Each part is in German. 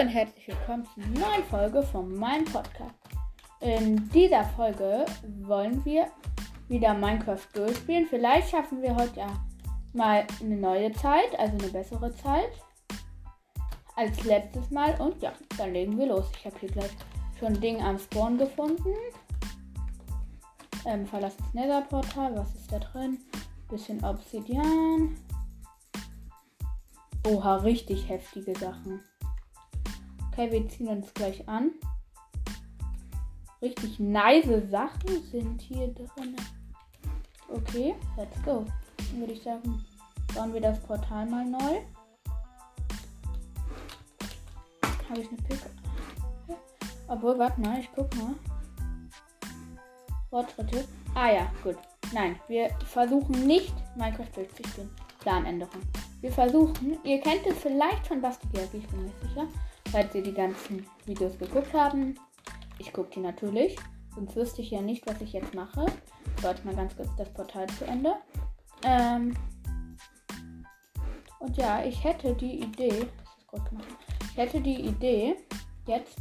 Und herzlich willkommen zur neuen Folge von meinem Podcast. In dieser Folge wollen wir wieder Minecraft durchspielen. Vielleicht schaffen wir heute ja mal eine neue Zeit, also eine bessere Zeit als letztes Mal. Und ja, dann legen wir los. Ich habe hier gleich schon ein Ding am Spawn gefunden. Ähm, verlass das Nether-Portal. Was ist da drin? Bisschen Obsidian. Oha, richtig heftige Sachen. Okay, wir ziehen uns gleich an. Richtig nice Sachen sind hier drin. Okay, let's go. Dann würde ich sagen, bauen wir das Portal mal neu. Habe ich eine Pick? Obwohl, warte mal, ich guck mal. Fortschritte. Ah ja, gut. Nein, wir versuchen nicht Minecraft durchzuspielen. Planänderung. Wir versuchen, ihr kennt es vielleicht von Basti ich bin mir sicher, falls ihr die ganzen Videos geguckt haben. Ich gucke die natürlich, sonst wüsste ich ja nicht, was ich jetzt mache. Sollte mal ganz kurz das Portal zu Ende. Ähm und ja, ich hätte die Idee, ich hätte die Idee, jetzt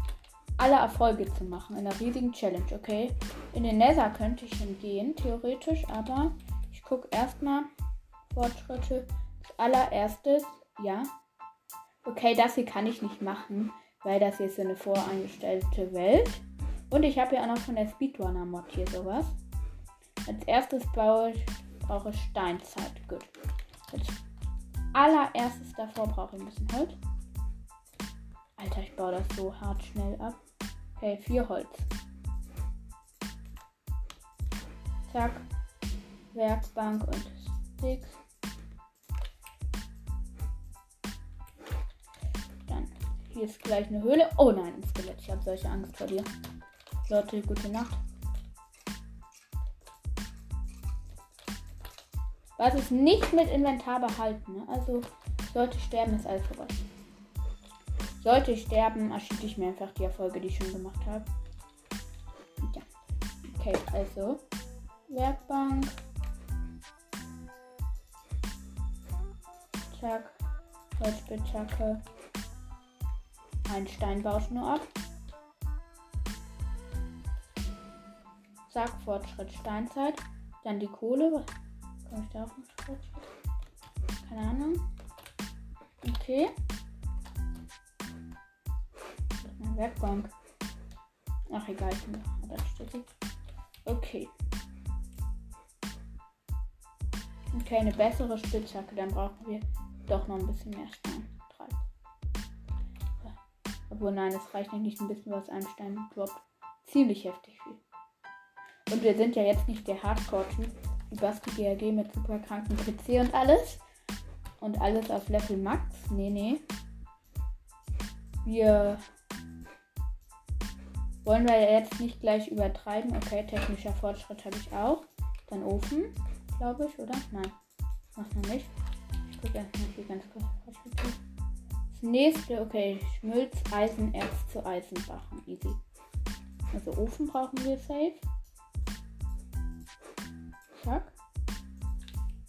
alle Erfolge zu machen in einer riesigen Challenge, okay? In den Nether könnte ich schon gehen, theoretisch, aber ich gucke erstmal Fortschritte. Als allererstes, ja. Okay, das hier kann ich nicht machen, weil das hier ist so eine voreingestellte Welt. Und ich habe ja auch noch von der Speedrunner-Mod hier sowas. Als erstes baue ich, brauche ich Steinzeit. Gut. Als allererstes davor brauche ich ein bisschen Holz. Alter, ich baue das so hart schnell ab. Okay, vier Holz. Zack. Werkbank und Sticks. Hier ist gleich eine Höhle. Oh nein, ein Skelett. Ich habe solche Angst vor dir. Leute, gute Nacht. Was ist nicht mit Inventar behalten. Ne? Also sollte sterben, ist alles vorbei. Sollte ich sterben, erschiebe ich mir einfach die Erfolge, die ich schon gemacht habe. Ja. Okay, also. Werkbank. Zack. Holzspitzhacke. Ein Stein nur ab. Zack, Fortschritt Steinzeit. Dann die Kohle. Komme ich da auf den Fortschritt? Keine Ahnung. Okay. Werkbank. Ach egal, ich bin stetig. Okay. Okay, eine bessere Spitzhacke. Dann brauchen wir doch noch ein bisschen mehr Stein. Obwohl, nein, es reicht eigentlich ein bisschen, was ein Stein droppt. Ziemlich heftig viel. Und wir sind ja jetzt nicht der Hardcore-Typ, wie Basti GRG mit super kranken PC und alles. Und alles auf Level Max. Nee, nee. Wir wollen wir jetzt nicht gleich übertreiben. Okay, technischer Fortschritt habe ich auch. Dann Ofen, glaube ich, oder? Nein, mach noch nicht. Ich gucke erstmal hier ganz kurz. Nächste, okay, Schmilz, Eisen, Erz zu Eisenbachen. Easy. Also Ofen brauchen wir safe. Zack.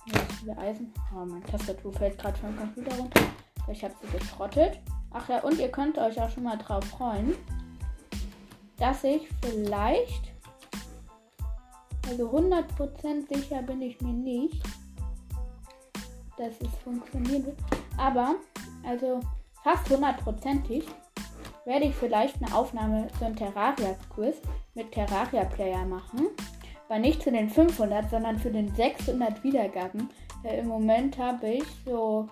Jetzt wieder Eisen. Oh, meine Tastatur fällt gerade vom Computer runter. Ich habe sie geschrottet. Ach ja, und ihr könnt euch auch schon mal drauf freuen dass ich vielleicht, also 100% sicher bin ich mir nicht, dass es funktionieren wird, aber also fast hundertprozentig werde ich vielleicht eine Aufnahme einen Terraria-Quiz mit Terraria-Player machen. Aber nicht zu den 500, sondern für den 600 Wiedergaben. Weil Im Moment habe ich so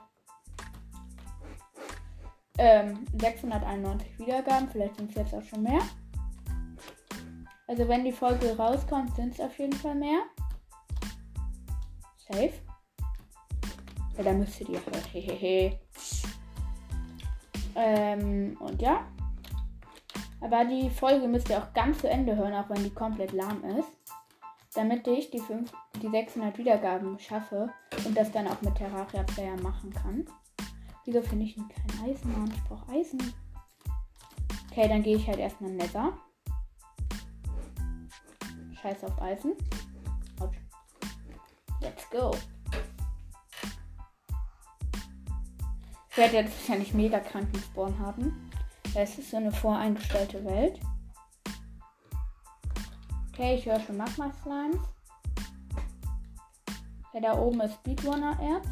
ähm, 691 Wiedergaben. Vielleicht sind es jetzt auch schon mehr. Also wenn die Folge rauskommt, sind es auf jeden Fall mehr. Safe. Ja, da müsstet ihr halt. Hehehe. Ähm, und ja. Aber die Folge müsst ihr auch ganz zu Ende hören, auch wenn die komplett lahm ist. Damit ich die, 5, die 600 Wiedergaben schaffe und das dann auch mit Terraria Player machen kann. Wieso finde ich kein Eisen, Mann? Ich brauche Eisen. Okay, dann gehe ich halt erstmal Nether. Scheiß auf Eisen. Let's go. Ich werde jetzt wahrscheinlich mega kranken Spawn haben. Es ist so eine voreingestellte Welt. Okay, ich höre schon Magma Slimes. Okay, da oben ist Speedrunner Erz.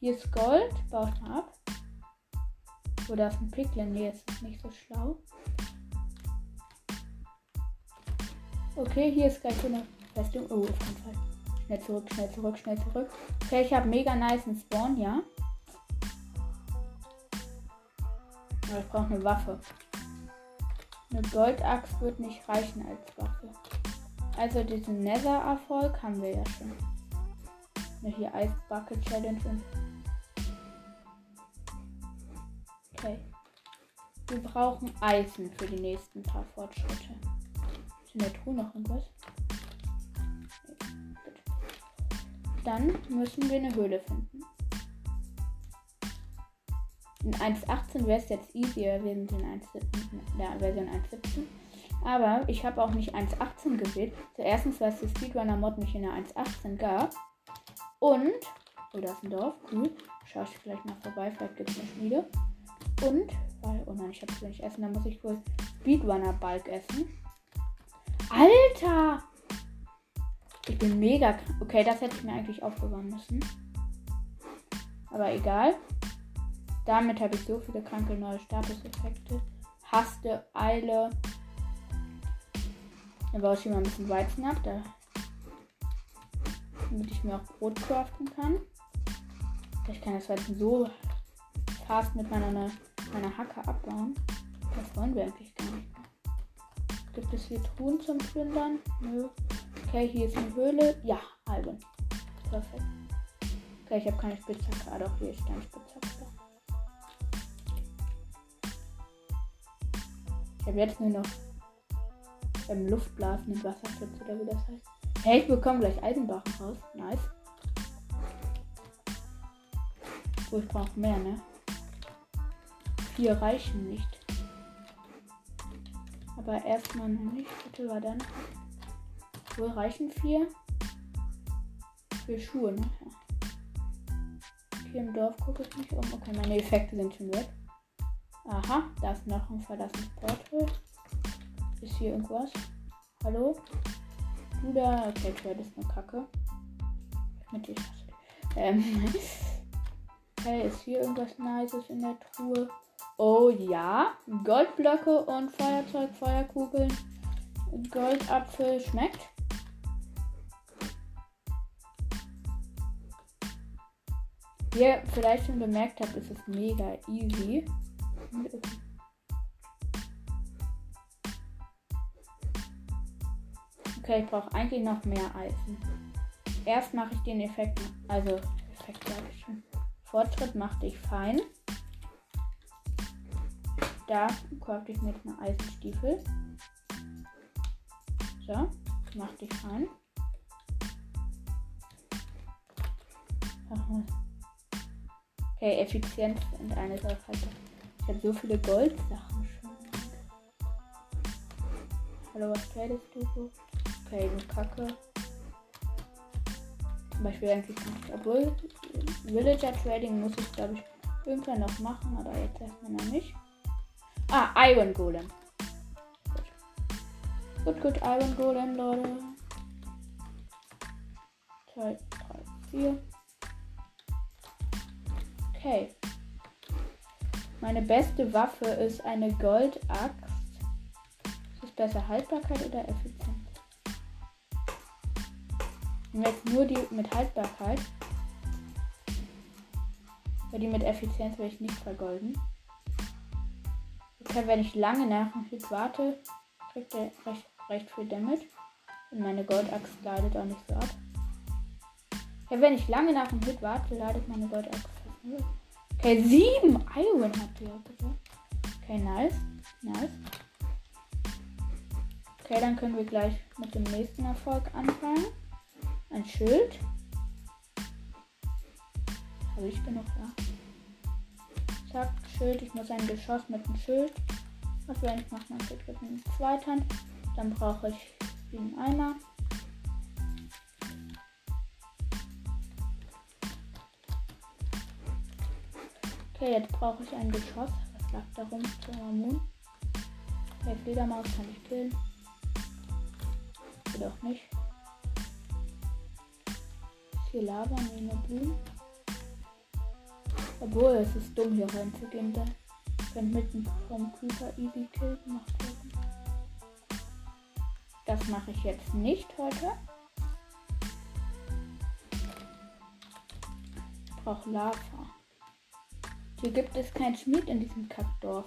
Hier ist Gold. Baut mal ab. Da ist ein Piglin? Nee, ist nicht so schlau. Okay, hier ist gleich so eine Festung. Oh, auf keinen Fall. Schnell zurück, schnell zurück, schnell zurück. Okay, ich habe mega nice Spawn, ja. Aber ich brauche eine Waffe. Eine Goldaxt wird nicht reichen als Waffe. Also diesen Nether-Erfolg haben wir ja schon. Ne, hier Eisbacke Challenge und. Okay. Wir brauchen Eisen für die nächsten paar Fortschritte. Ist in der Truhe noch irgendwas? Dann müssen wir eine Höhle finden. In 1.18 wäre es jetzt easier, wir sind in 1, der Version 1.17. Aber ich habe auch nicht 1.18 gewählt. Zuerst, weil es die Speedrunner-Mod nicht in der 1.18 gab. Und, oh, da ist ein Dorf, cool. Schaue ich vielleicht mal vorbei, vielleicht gibt es eine Schmiede. Und, weil, oh nein, ich habe zu wenig essen, dann muss ich wohl Speedrunner-Balk essen. Alter! Ich bin mega. Okay, das hätte ich mir eigentlich aufbewahren müssen. Aber egal. Damit habe ich so viele kranke neue Statuseffekte. Haste, Eile. Dann baue ich hier mal ein bisschen Weizen ab, da, damit ich mir auch Brot craften kann. Ich kann das Weizen so fast mit meiner, meiner Hacke abbauen. Das wollen wir eigentlich gar nicht Gibt es hier Truhen zum Plündern? Nö. Okay, hier ist eine Höhle. Ja, halbe. Perfekt. Okay, ich habe keine Spitzhacke. Ah, doch, hier ist eine Spitzhacke. Ich habe jetzt nur noch ähm, Luftblasen und Wasserschutz oder wie das heißt. Hey, ich bekomme gleich Eisenbachen raus. Nice. Wo ich brauche mehr, ne? Vier reichen nicht. Aber erstmal nicht. Bitte war dann. Wohl reichen vier? Für Schuhe, ne? Hier im Dorf gucke ich mich um. Okay, meine Effekte sind schon weg. Aha, da ist noch ein verlassenes Portal. Ist hier irgendwas? Hallo? Du da? Okay, Trade ist eine Kacke. Dir Ähm. Okay, ist hier irgendwas Nices in der Truhe? Oh ja. Goldblöcke und Feuerzeug, Feuerkugeln. Goldapfel schmeckt. Wie ihr vielleicht schon bemerkt habt, ist es mega easy. Okay, ich brauche eigentlich noch mehr Eisen. Erst mache ich den Effekt, also Effekt sage ich schon. Fortschritt mache dich fein. Da kaufe ich mir eine Eisenstiefel. So, mach dich fein. Okay, Effizienz und eine Sache. Ich habe so viele Goldsachen schon. Hallo, was tradest du so? Okay, du Kacke. Zum Beispiel eigentlich nicht. Obwohl, Villager Trading muss ich glaube ich irgendwann noch machen, aber jetzt erstmal noch nicht. Ah, Iron Golem. Gut, gut, Iron Golem, Leute. 2, 3, 4. Okay. Meine beste Waffe ist eine Goldaxt. Ist es besser Haltbarkeit oder Effizienz? Wir jetzt nur die mit Haltbarkeit. Weil die mit Effizienz will ich nicht vergolden. Okay, wenn ich lange nach dem Hit warte, kriegt er recht, recht viel Damage. Und meine Goldaxt leidet auch nicht so ab. Okay, wenn ich lange nach dem Hit warte, leidet meine Goldaxt Okay, sieben Iron hat die bitte. Okay, nice. Nice. Okay, dann können wir gleich mit dem nächsten Erfolg anfangen. Ein Schild. Habe ich genug, ja. Zack, Schild. Ich muss ein Geschoss mit einem Schild. Was wenn ich mache mein Schild mit einem zweiten. Dann brauche ich den Eimer. Okay, jetzt brauche ich ein Geschoss. Was flackt darum zu Moon. Der Fledermaus kann ich killen. Auch nicht. Hier Lava der Blumen? Obwohl, es ist dumm hier reinzugehen, da könnte mitten vom Creeper easy kill gemacht werden. Das mache ich jetzt nicht heute. Ich brauche Lava. Hier gibt es keinen Schmied in diesem Kackdorf.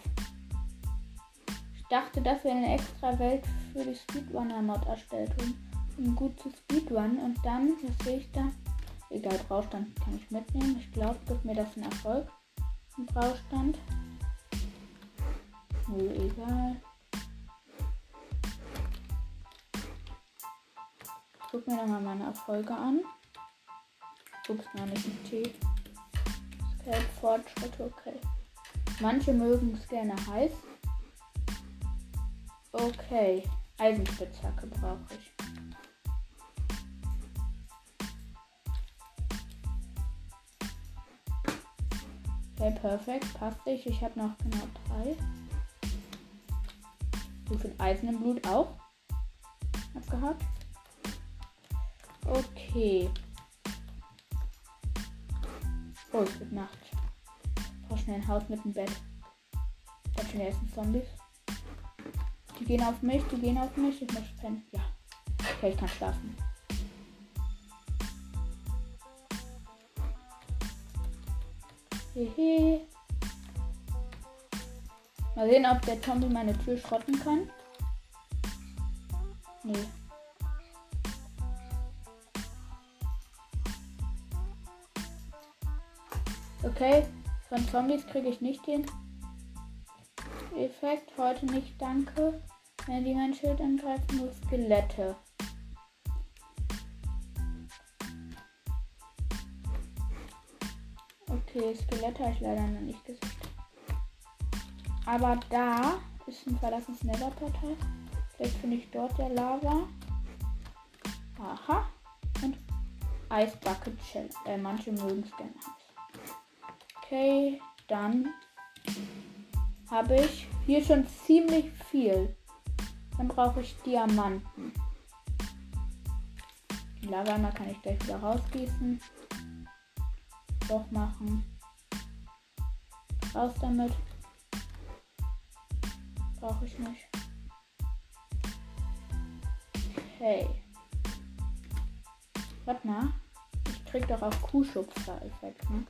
Ich dachte, dass wir eine extra Welt für die Speedrunner-Mod erstellt haben, um gut zu speedrunnen. Und dann, was sehe ich da? Egal, Braustand kann ich mitnehmen. Ich glaube, gibt mir das einen Erfolg. Ein Braustand. Nö, egal. Guck mir nochmal meine Erfolge an. Ups, nein, nicht mit T. Scale Fortschritte, okay. Manche mögen es gerne heiß. Okay, Eisenspitzhacke brauche ich. Okay, perfekt. Passt nicht. Ich habe noch genau drei. So viel Eisen im Blut auch. Abgehakt. Okay. Oh, es wird Nacht. Ich brauche schnell ein Haus mit einem Bett. Ich habe schon die ersten Zombies. Die gehen auf mich, die gehen auf mich. Ich muss pennen. Ja. Okay, ich kann schlafen. Hehe. Mal sehen, ob der Zombie meine Tür schrotten kann. Nee. Okay, von Zombies kriege ich nicht den Effekt. Heute nicht, danke. Wenn die mein Schild angreifen, nur Skelette. Okay, Skelette habe ich leider noch nicht gesehen. Aber da ist ein verlassenes Netherportal. Vielleicht finde ich dort der Lava. Aha. Und Eisbucket Shell. Äh, manche mögen es gerne heiß. Okay, dann habe ich hier schon ziemlich viel. Dann brauche ich Diamanten. Die Lava kann ich gleich wieder rausgießen doch machen. Raus damit. Brauche ich nicht. Okay. Warte mal. Ich krieg doch auch Kuhschubser-Effekt, ne?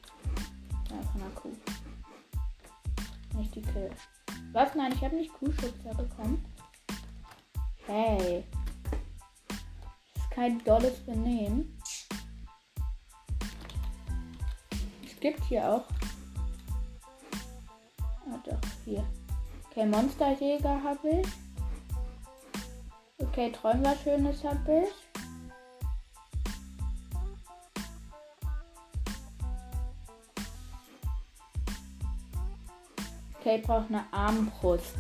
Ja, von der Kuh. Nicht die Kill. Was? Nein, ich habe nicht Kuhschubser bekommen. Hey. Das ist kein dolles Benehmen. gibt hier auch. Ah, doch, hier. Okay, Monsterjäger habe ich. Okay, Träum was Schönes habe ich. Okay, ich brauche eine Armbrust.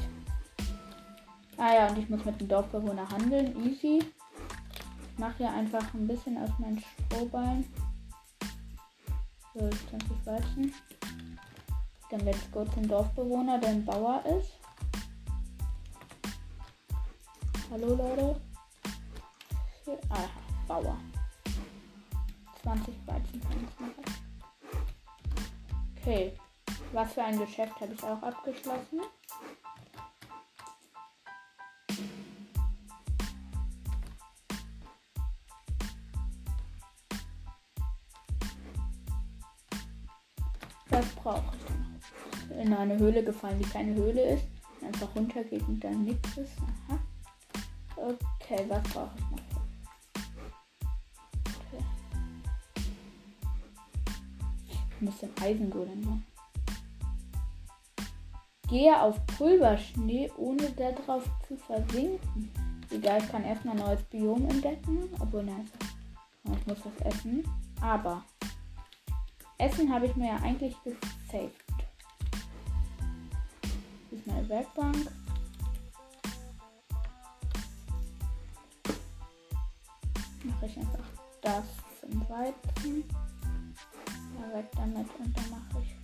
Ah ja, und ich muss mit dem Dorfbewohner handeln. Easy. Ich mache hier einfach ein bisschen aus meinen Strohballen. So, 20 Weizen. Dann let's go zum Dorfbewohner, der ein Bauer ist. Hallo Leute. Hier, aha, Bauer. 20 Weizen. Okay. Was für ein Geschäft habe ich auch abgeschlossen? brauche ich In eine Höhle gefallen, die keine Höhle ist. Einfach runtergeht und dann nichts ist. Aha. Okay, was brauche ich noch? Okay. Ich muss den Eisengolem machen. Gehe auf Pulverschnee, ohne darauf zu versinken. Egal, ich kann erstmal ein neues Biom entdecken. Obwohl, nein, ich muss das essen. Aber Essen habe ich mir ja eigentlich gesaved. Hier ist meine Werkbank. Mache ich einfach das zum Weizen. Da weg damit und dann mache ich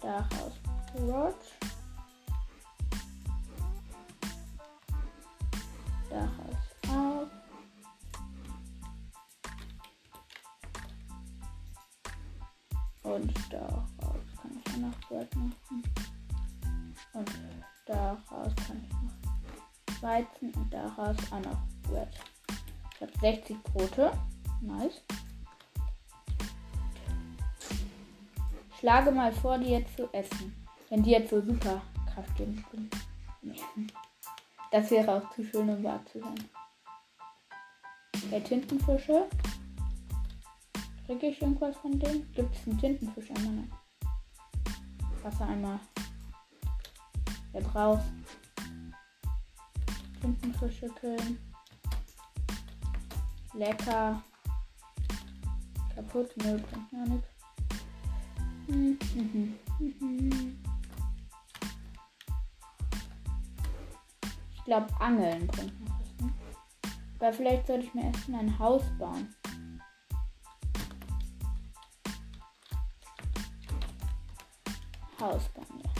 daraus Rod. Daraus auch. Und daraus kann ich noch Rod machen. Und daraus kann ich noch Weizen und daraus auch noch Bread. Ich habe 60 Brote. Nice. Schlage mal vor, die jetzt zu essen. Wenn die jetzt so super Kraft geben können. Das wäre auch zu schön, um wahr zu sein. Der Tintenfische. Kriege ich irgendwas von denen? Gibt es einen Tintenfisch einmal? Nein. Wasser einmal. Jetzt raus. Tintenfische killen. Lecker. Kaputt, nö, bringt gar nichts. Glaube, Angeln noch was. Ne? Aber vielleicht sollte ich mir erstmal ein Haus bauen. Haus bauen, ja.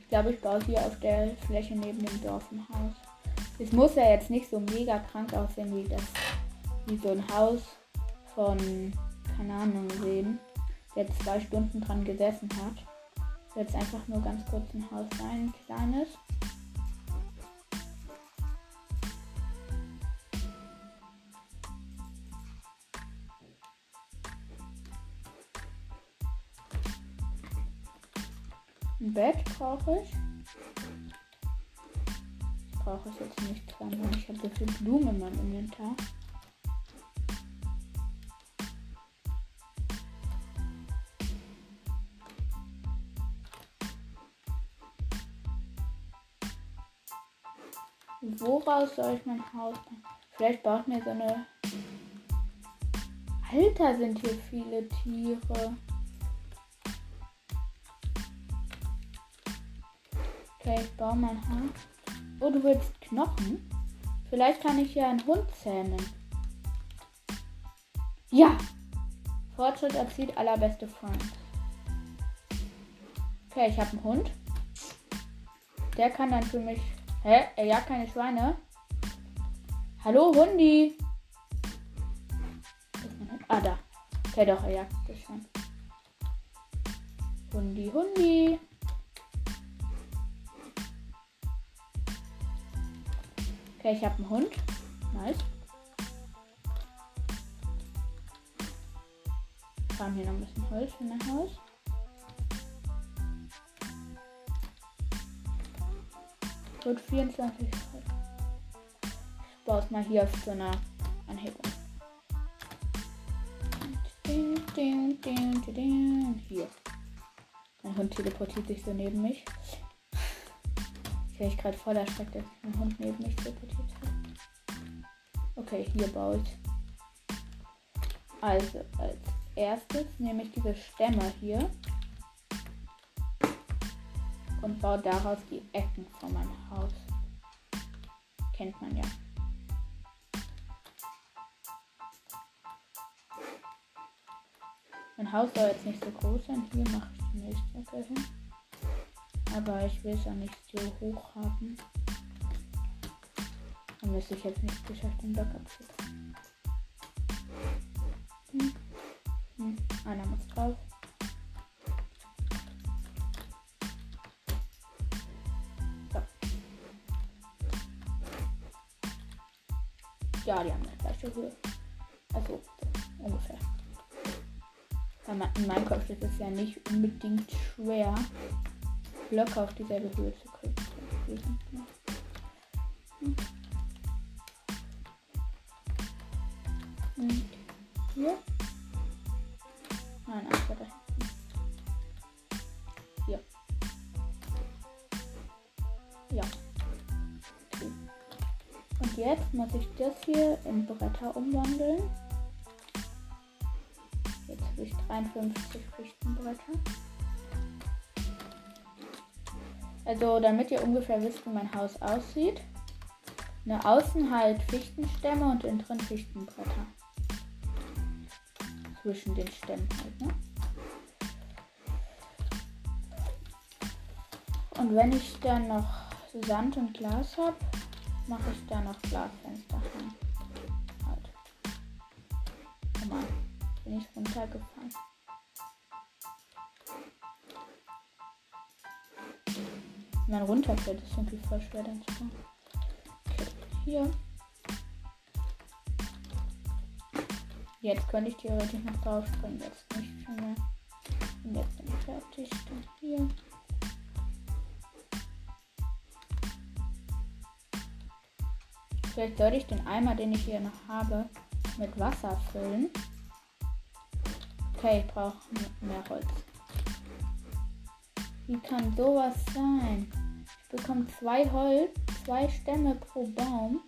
Ich glaube, ich baue hier auf der Fläche neben dem Dorf ein Haus. Es muss ja jetzt nicht so mega krank aussehen wie das, wie so ein Haus von, keine Ahnung, sehen, der zwei Stunden dran gesessen hat. Jetzt einfach nur ganz kurz ein Haus sein, ein kleines. Ein Bett brauche ich. Brauche ich jetzt nicht dran, weil ich habe so viel Blumen in meinem Inventar. Woraus soll ich mein Haus? Vielleicht baut mir so eine. Alter, sind hier viele Tiere. Okay, ich baue mein Haus. Oh, du willst Knochen? Vielleicht kann ich ja einen Hund zähnen. Ja! Fortschritt erzielt allerbeste Freund. Okay, ich habe einen Hund. Der kann dann für mich Hä? Er jagt keine Schweine? Hallo, Hundi? Ah, da. Okay, doch, er jagt das Schwein. Hundi, Hundi. Okay, ich habe einen Hund. Nice. Haben hier noch ein bisschen Holz in der Haus. Wird 24 Ich baue es mal hier auf so einer Anhebung. Hier. Mein Hund teleportiert sich so neben mich. Ich habe gerade voll erschreckt, dass mein Hund neben mich teleportiert hat. Okay, hier baue ich. Also, als erstes nehme ich diese Stämme hier und baue daraus die Ecken von meinem Haus. Kennt man ja. Mein Haus soll jetzt nicht so groß sein. Hier mache ich die nächste hin. Aber ich will es ja nicht so hoch haben. Dann müsste ich jetzt nicht geschafft, den Block abzuziehen. Hm. Hm. Einer muss drauf. Ja, die haben eine gleiche Höhe. Also so, ungefähr. In Minecraft ist es ja nicht unbedingt schwer, Blöcke auf dieselbe Höhe zu kriegen. Und hier. Nein, einfach da hinten. Hier. Ja. Jetzt muss ich das hier in Bretter umwandeln. Jetzt habe ich 53 Fichtenbretter. Also damit ihr ungefähr wisst, wie mein Haus aussieht. Eine außen halt Fichtenstämme und innen drin Fichtenbretter. zwischen den Stämmen halt, ne? Und wenn ich dann noch Sand und Glas habe, mache ich da noch Glasfenster rein. Halt. Oh Mann, bin ich runtergefallen. Wenn man runterfällt, ist irgendwie voll schwer dann zu machen. Okay, hier. Jetzt könnte ich theoretisch noch drauf springen, jetzt nicht mehr. Und jetzt bin ich fertig. Dann hier. Vielleicht sollte ich den Eimer, den ich hier noch habe, mit Wasser füllen. Okay, ich brauche mehr Holz. Wie kann sowas sein? Ich bekomme zwei Holz, zwei Stämme pro Baum.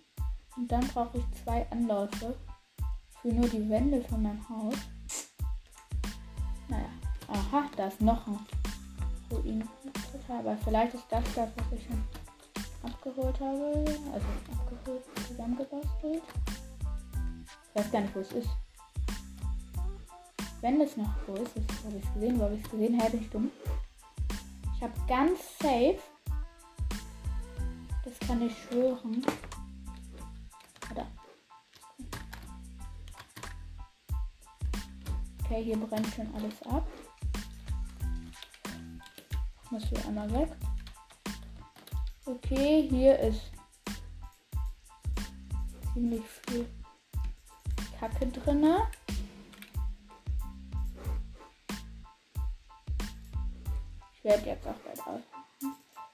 Und dann brauche ich zwei Anläufe für nur die Wände von meinem Haus. Naja. Aha, da ist noch ein Ruin. Aber vielleicht ist das das, was ich schon abgeholt habe. Also abgeholt, zusammengebastelt. Ich weiß gar nicht, wo es ist. Wenn es noch wo ist, ist habe ich es gesehen, wo habe ich es gesehen, hätte ich dumm. Ich habe ganz safe. Das kann ich schwören. Oder? Okay, hier brennt schon alles ab. Muss hier einmal weg. Okay, hier ist ziemlich viel Kacke drin. Ich werde jetzt auch bald aus.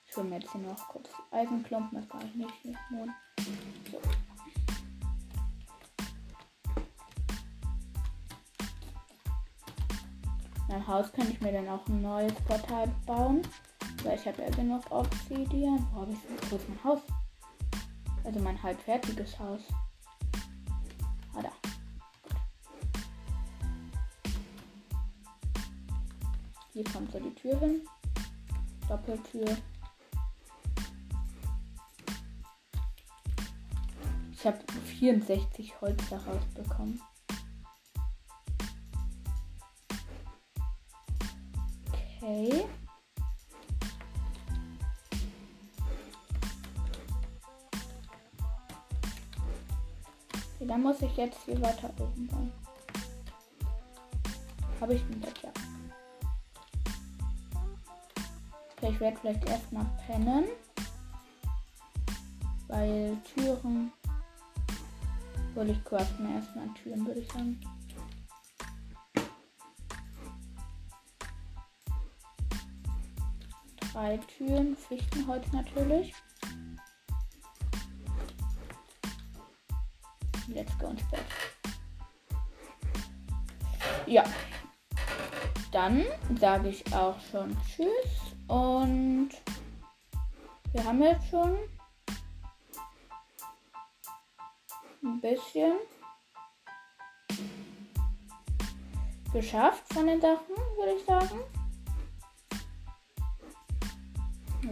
Ich hole mir jetzt hier noch kurz Eisenklumpen, das brauche ich nicht. Hier. So. Mein Haus kann ich mir dann auch ein neues Portal bauen. Weil ich habe ja genug Obsidian. Wo habe ich ist mein Haus? Also mein halb fertiges Haus. Ah, da. Hier kommt so die Tür hin. Doppeltür. Ich habe 64 Holz daraus bekommen. Okay. Dann muss ich jetzt hier weiter oben bauen. Habe ich ein Bett, ja. Okay, ich werde vielleicht erstmal pennen. Weil Türen. Würde ich craften erstmal Türen, würde ich sagen. Drei Türen, Fichtenholz natürlich. Go ins Bett. Ja. Dann sage ich auch schon Tschüss und wir haben jetzt schon ein bisschen geschafft von den Sachen, würde ich sagen.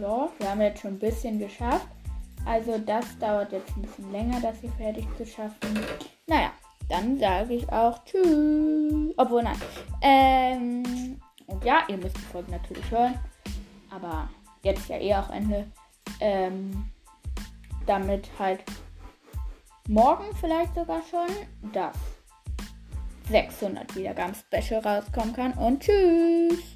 Ja, wir haben jetzt schon ein bisschen geschafft. Also das dauert jetzt ein bisschen länger, das hier fertig zu schaffen. Naja, dann sage ich auch Tschüss. Obwohl, nein. Ähm, und ja, ihr müsst die Folge natürlich hören. Aber jetzt ja eh auch Ende. Ähm, damit halt morgen vielleicht sogar schon das 600 Wiedergaben Special rauskommen kann. Und tschüss.